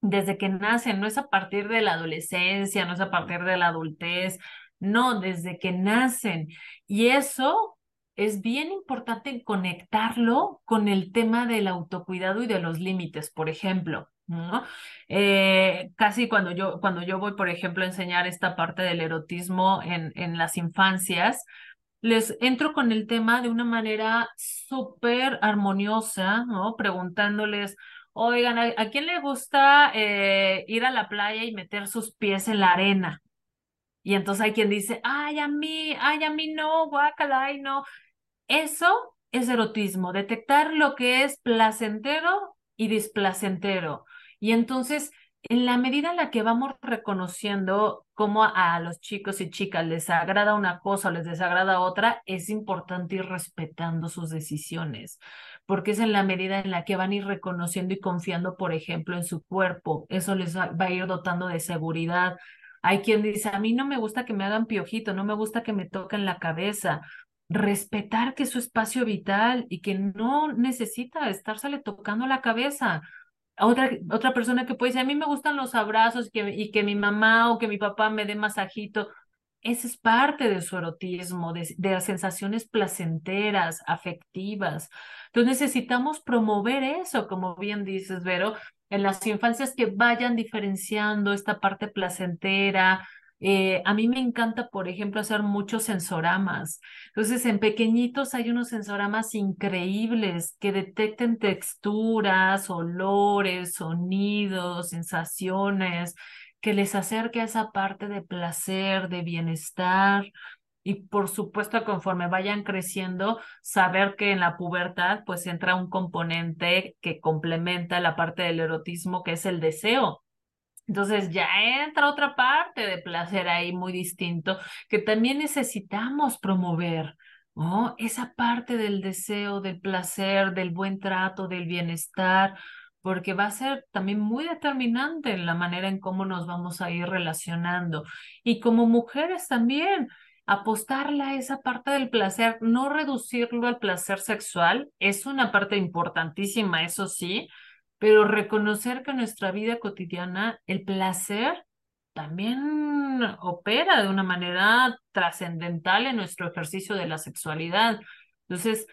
desde que nacen, no es a partir de la adolescencia, no es a partir de la adultez, no, desde que nacen. Y eso es bien importante conectarlo con el tema del autocuidado y de los límites, por ejemplo. Eh, casi cuando yo, cuando yo voy, por ejemplo, a enseñar esta parte del erotismo en, en las infancias, les entro con el tema de una manera súper armoniosa, ¿no? Preguntándoles, oigan, ¿a, quién le gusta eh, ir a la playa y meter sus pies en la arena? Y entonces hay quien dice, ay, a mí, ay, a mí no, guácala, ay, no. Eso es erotismo, detectar lo que es placentero y displacentero. Y entonces, en la medida en la que vamos reconociendo cómo a, los chicos y chicas les agrada una cosa o les desagrada otra, es importante ir respetando sus decisiones, porque es en la medida en la que van a ir reconociendo y confiando, por ejemplo, en su cuerpo. Eso les va a ir dotando de seguridad, Hay quien dice, a mí no me gusta que me hagan piojito, no me gusta que me toquen la cabeza. Respetar que es su espacio vital y que no necesita estársele tocando la cabeza. Otra, otra persona que puede decir, a mí me gustan los abrazos y que, mi mamá o que mi papá me dé masajito. Esa es parte de su erotismo, de, sensaciones placenteras, afectivas. Entonces necesitamos promover eso, como bien dices, Vero, en las infancias que vayan diferenciando esta parte placentera. Eh, a mí me encanta, por ejemplo, hacer muchos sensoramas. Entonces, en pequeñitos hay unos sensoramas increíbles que detecten texturas, olores, sonidos, sensaciones, que les acerque a esa parte de placer, de bienestar. Y por supuesto, conforme vayan creciendo, saber que en la pubertad pues entra un componente que complementa la parte del erotismo, que es el deseo. Entonces ya entra otra parte de placer ahí muy distinto que también necesitamos promover, ¿no? Esa parte del deseo, del placer, del buen trato, del bienestar, porque va a ser también muy determinante en la manera en cómo nos vamos a ir relacionando. Y como mujeres también, apostarle a esa parte del placer, no reducirlo al placer sexual, es una parte importantísima, eso sí, pero reconocer que en nuestra vida cotidiana el placer también opera de una manera trascendental en nuestro ejercicio de la sexualidad. Entonces,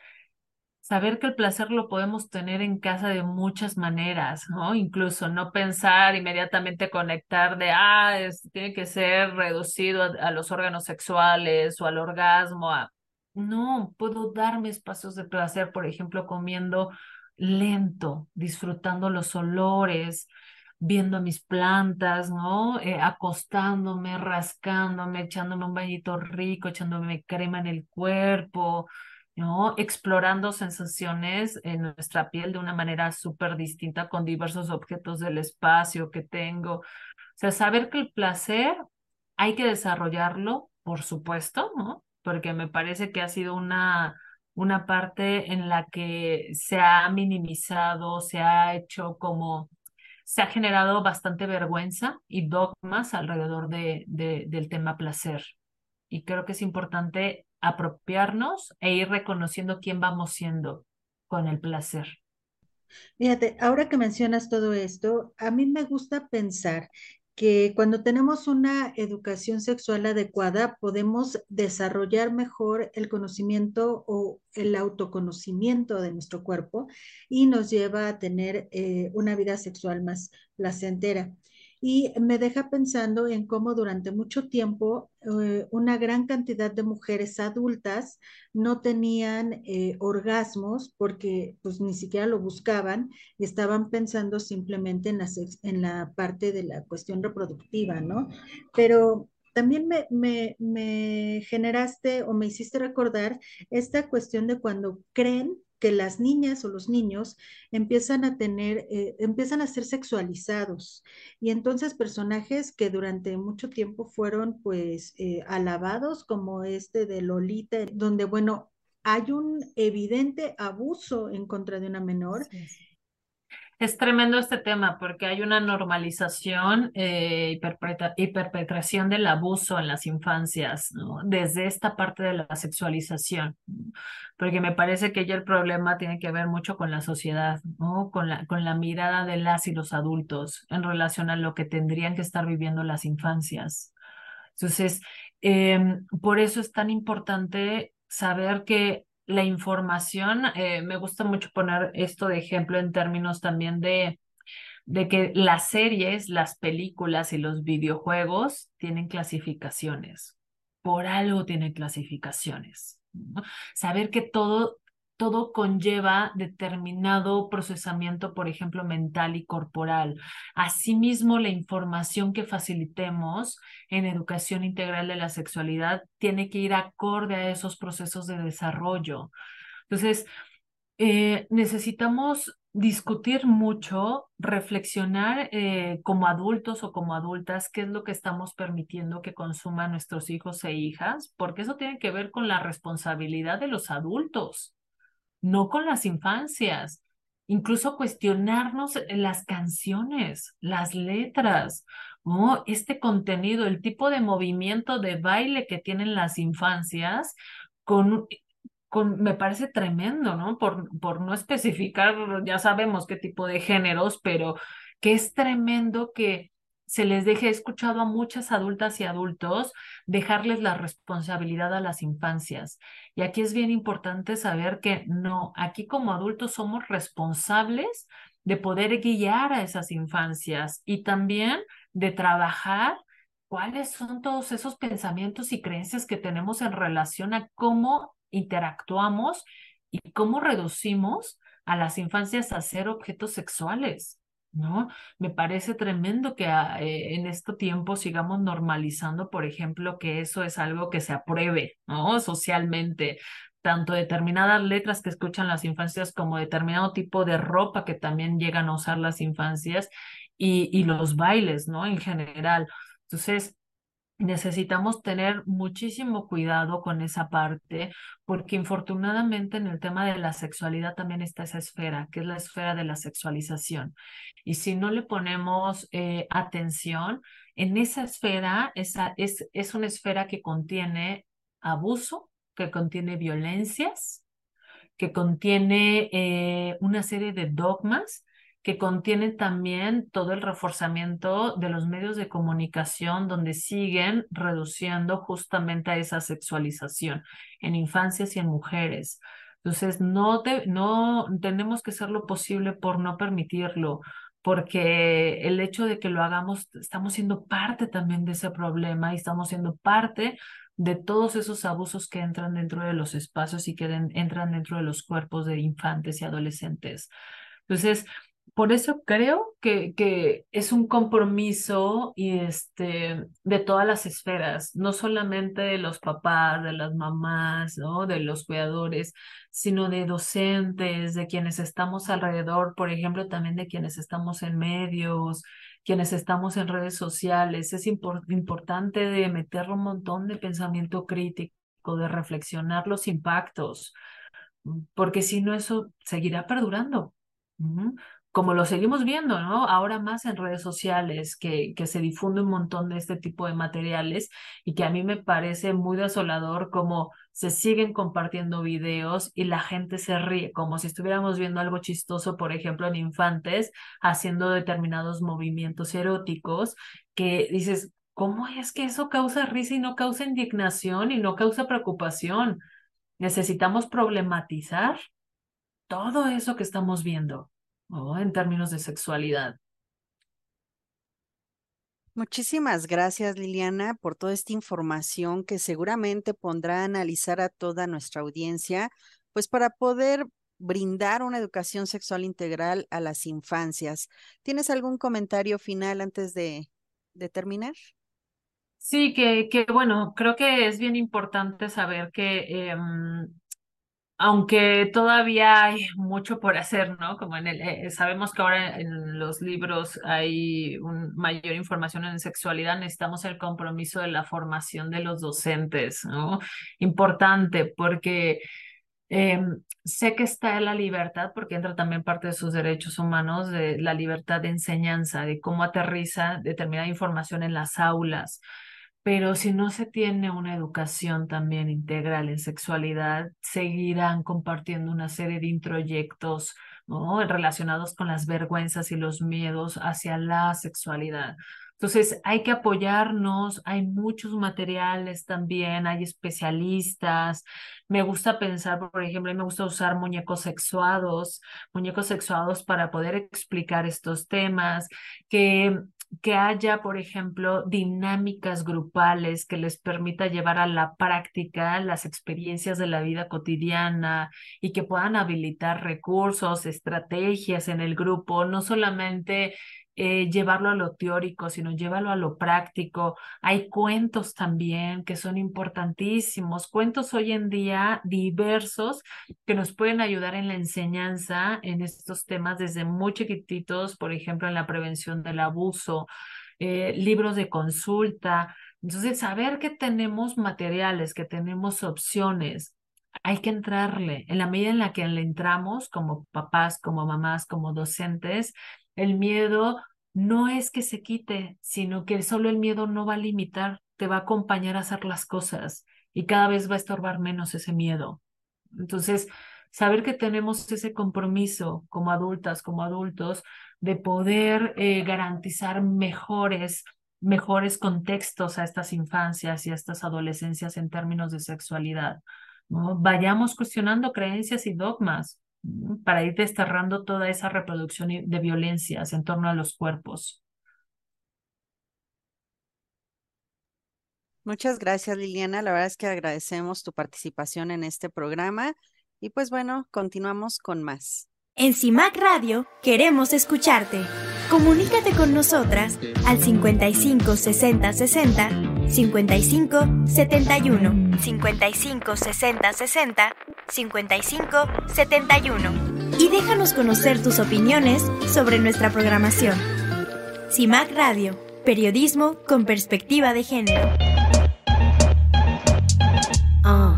saber que el placer lo podemos tener en casa de muchas maneras, ¿no? Incluso no pensar inmediatamente conectar de, ah, tiene que ser reducido a, los órganos sexuales o al orgasmo. No, puedo darme espacios de placer, por ejemplo, comiendo lento, disfrutando los olores, viendo mis plantas, ¿no? Eh, acostándome, rascándome, echándome un bañito rico, echándome crema en el cuerpo, ¿no? Explorando sensaciones en nuestra piel de una manera súper distinta con diversos objetos del espacio que tengo. O sea, saber que el placer hay que desarrollarlo, por supuesto, ¿no? Porque me parece que ha sido una, una parte en la que se ha minimizado, se ha hecho como, se ha generado bastante vergüenza y dogmas alrededor de, de, del tema placer. Y creo que es importante apropiarnos e ir reconociendo quién vamos siendo con el placer. Fíjate, ahora que mencionas todo esto, a mí me gusta pensar que cuando tenemos una educación sexual adecuada podemos desarrollar mejor el conocimiento o el autoconocimiento de nuestro cuerpo y nos lleva a tener eh, una vida sexual más placentera y me deja pensando en cómo durante mucho tiempo eh, una gran cantidad de mujeres adultas no tenían eh, orgasmos porque pues ni siquiera lo buscaban y estaban pensando simplemente en la, en la parte de la cuestión reproductiva, ¿no? Pero también me, me, me generaste o me hiciste recordar esta cuestión de cuando creen que las niñas o los niños empiezan a tener, eh, empiezan a ser sexualizados. Y entonces personajes que durante mucho tiempo fueron pues eh, alabados como este de Lolita, donde bueno, hay un evidente abuso en contra de una menor. Es tremendo este tema porque hay una normalización eh, y, perpetración del abuso en las infancias, ¿no? desde esta parte de la sexualización, porque me parece que ya el problema tiene que ver mucho con la sociedad, ¿no? con, la, con la mirada de las y los adultos en relación a lo que tendrían que estar viviendo las infancias. Entonces, em, por eso es tan importante saber que la información, eh, me gusta mucho poner esto de ejemplo en términos también de, de que las series, las películas y los videojuegos tienen clasificaciones. Por algo tienen clasificaciones. Saber que todo todo conlleva determinado procesamiento, por ejemplo, mental y corporal. Asimismo, la información que facilitemos en educación integral de la sexualidad tiene que ir acorde a esos procesos de desarrollo. Entonces, eh, necesitamos discutir mucho, reflexionar eh, como adultos o como adultas qué es lo que estamos permitiendo que consuman nuestros hijos e hijas, porque eso tiene que ver con la responsabilidad de los adultos no con las incluso cuestionarnos las canciones, las letras. Este contenido, el tipo de movimiento de baile que tienen las infancias, con, con, me parece tremendo, ¿no? Por, por no especificar, ya sabemos qué tipo de géneros, pero que es tremendo que se les deje, he escuchado a muchas adultas y adultos dejarles la responsabilidad a las infancias. Y aquí es bien importante saber que no, aquí como adultos somos responsables de poder guiar a esas infancias y también de trabajar cuáles son todos esos pensamientos y creencias que tenemos en relación a cómo interactuamos y cómo reducimos a las infancias a ser objetos sexuales. ¿No? Me parece tremendo que ah, eh, en este tiempo sigamos normalizando, por ejemplo, que eso es algo que se apruebe, ¿no? Socialmente, tanto determinadas letras que escuchan las infancias como determinado tipo de ropa que también llegan a usar las infancias y, y los bailes, ¿no? En general. Entonces, necesitamos tener muchísimo cuidado con esa parte, porque infortunadamente en el tema de la sexualidad también está esa esfera, que es la esfera de la sexualización. Y si no le ponemos eh, atención, en esa esfera, esa es, es una esfera que contiene abuso, que contiene violencias, que contiene eh, una serie de dogmas que contienen también todo el reforzamiento de los medios de comunicación donde siguen reduciendo justamente a esa sexualización en infancias y en mujeres. Entonces, no, no tenemos que hacer lo posible por no permitirlo, porque el hecho de que lo hagamos, estamos siendo parte también de ese problema y estamos siendo parte de todos esos abusos que entran dentro de los espacios y que entran dentro de los cuerpos de infantes y adolescentes. Entonces, por eso creo que, que es un compromiso y este, de todas las esferas, no solamente de los papás, de las mamás, ¿no? de los cuidadores, sino de docentes, de quienes estamos alrededor, por ejemplo, también de quienes estamos en medios, quienes estamos en redes sociales. Es importante de meter un montón de pensamiento crítico, de reflexionar los impactos, porque si no, eso seguirá perdurando como lo seguimos viendo, ¿no? Ahora más en redes sociales, que, se difunde un montón de este tipo de materiales y que a mí me parece muy desolador como se siguen compartiendo videos y la gente se ríe, como si estuviéramos viendo algo chistoso, por ejemplo, en infantes haciendo determinados movimientos eróticos, que dices, ¿cómo es que eso causa risa y no causa indignación y no causa preocupación? Necesitamos problematizar todo eso que estamos viendo en términos de sexualidad. Muchísimas gracias, Liliana, por toda esta información que seguramente pondrá a analizar a toda nuestra audiencia, pues para poder brindar una educación sexual integral a las infancias. ¿Tienes algún comentario final antes de, de terminar? Sí, que, que bueno, creo que es bien importante saber que em, aunque todavía hay mucho por hacer, ¿no? Como en el, eh, sabemos que ahora en los libros hay mayor información en sexualidad, necesitamos el compromiso de la formación de los docentes, ¿no? Importante, porque em, sé que está la libertad, porque entra también parte de sus derechos humanos, de la libertad de enseñanza, de cómo aterriza determinada información en las aulas pero si no se tiene una educación también integral en sexualidad, seguirán compartiendo una serie de introyectos ¿no? relacionados con las vergüenzas y los miedos hacia la sexualidad. Entonces, hay que apoyarnos, hay muchos materiales también, hay especialistas. Me gusta pensar, por ejemplo, me gusta usar muñecos sexuados, muñecos sexuados para poder explicar estos temas, que que haya, por ejemplo, dinámicas grupales que les permita llevar a la práctica las experiencias de la vida cotidiana y que puedan habilitar recursos, estrategias en el grupo, no solamente eh, llevarlo a lo teórico, sino llevarlo a lo práctico. Hay cuentos también que son importantísimos, cuentos hoy en día diversos que nos pueden ayudar en la enseñanza en estos temas desde muy chiquititos, por ejemplo, en la prevención del abuso, eh, libros de consulta. Entonces, saber que tenemos materiales, que tenemos opciones, hay que entrarle. En la medida en la que le entramos como papás, como mamás, como docentes, el miedo no es que se quite, sino que solo el miedo no va a limitar, te va a acompañar a hacer las cosas y cada vez va a estorbar menos ese miedo. Entonces, saber que tenemos ese compromiso como adultas, como adultos, de poder eh, garantizar mejores, mejores contextos a estas infancias y a estas adolescencias en términos de sexualidad. ¿no? Vayamos cuestionando creencias y dogmas para ir desterrando toda esa reproducción de violencias en torno a los cuerpos. Muchas gracias, Liliana. La verdad es que agradecemos tu participación en este programa. Y pues bueno, continuamos con más. En CIMAC Radio queremos escucharte. Comunícate con nosotras al 55 60 60 55 71 55 60 60 55 71 y déjanos conocer tus opiniones sobre nuestra programación. CIMAC Radio, periodismo con perspectiva de género. Ah.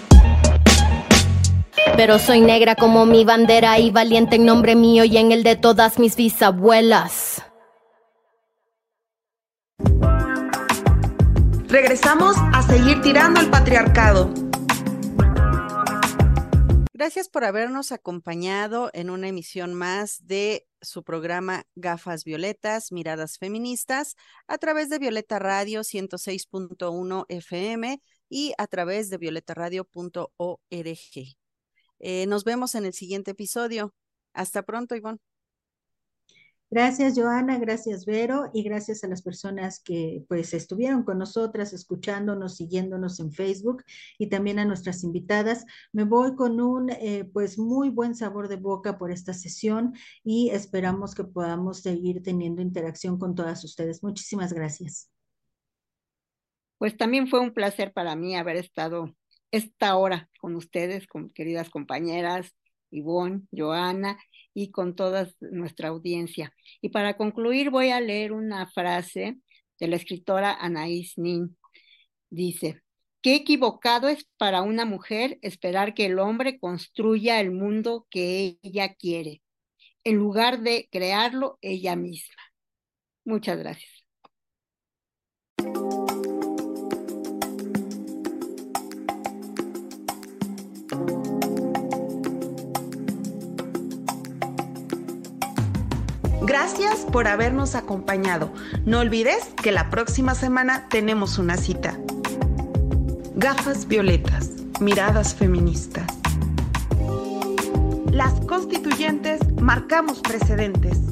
pero soy negra como mi bandera y valiente en nombre mío y en el de todas mis bisabuelas. Regresamos a seguir tirando al patriarcado. Gracias por habernos acompañado en una emisión más de su programa Gafas Violetas, Miradas Feministas, a través de Violeta Radio 106.1 FM y a través de violetaradio.org. Eh, nos vemos en el siguiente episodio. Hasta pronto, Ivonne. Gracias, Joana, gracias, Vero, y gracias a las personas que pues estuvieron con nosotras, escuchándonos, siguiéndonos en Facebook y también a nuestras invitadas. Me voy con un eh, pues muy buen sabor de boca por esta sesión y esperamos que podamos seguir teniendo interacción con todas ustedes. Muchísimas gracias. Pues también fue un placer para mí haber estado esta hora con ustedes, con queridas compañeras, Ivonne, Joana y con toda nuestra audiencia. Y para concluir voy a leer una frase de la escritora Anaïs Nin. Dice, qué equivocado es para una mujer esperar que el hombre construya el mundo que ella quiere, en lugar de crearlo ella misma. Muchas gracias. Gracias por habernos acompañado. No olvides que la próxima semana tenemos una cita. Gafas violetas, miradas feministas. Las constituyentes marcamos precedentes.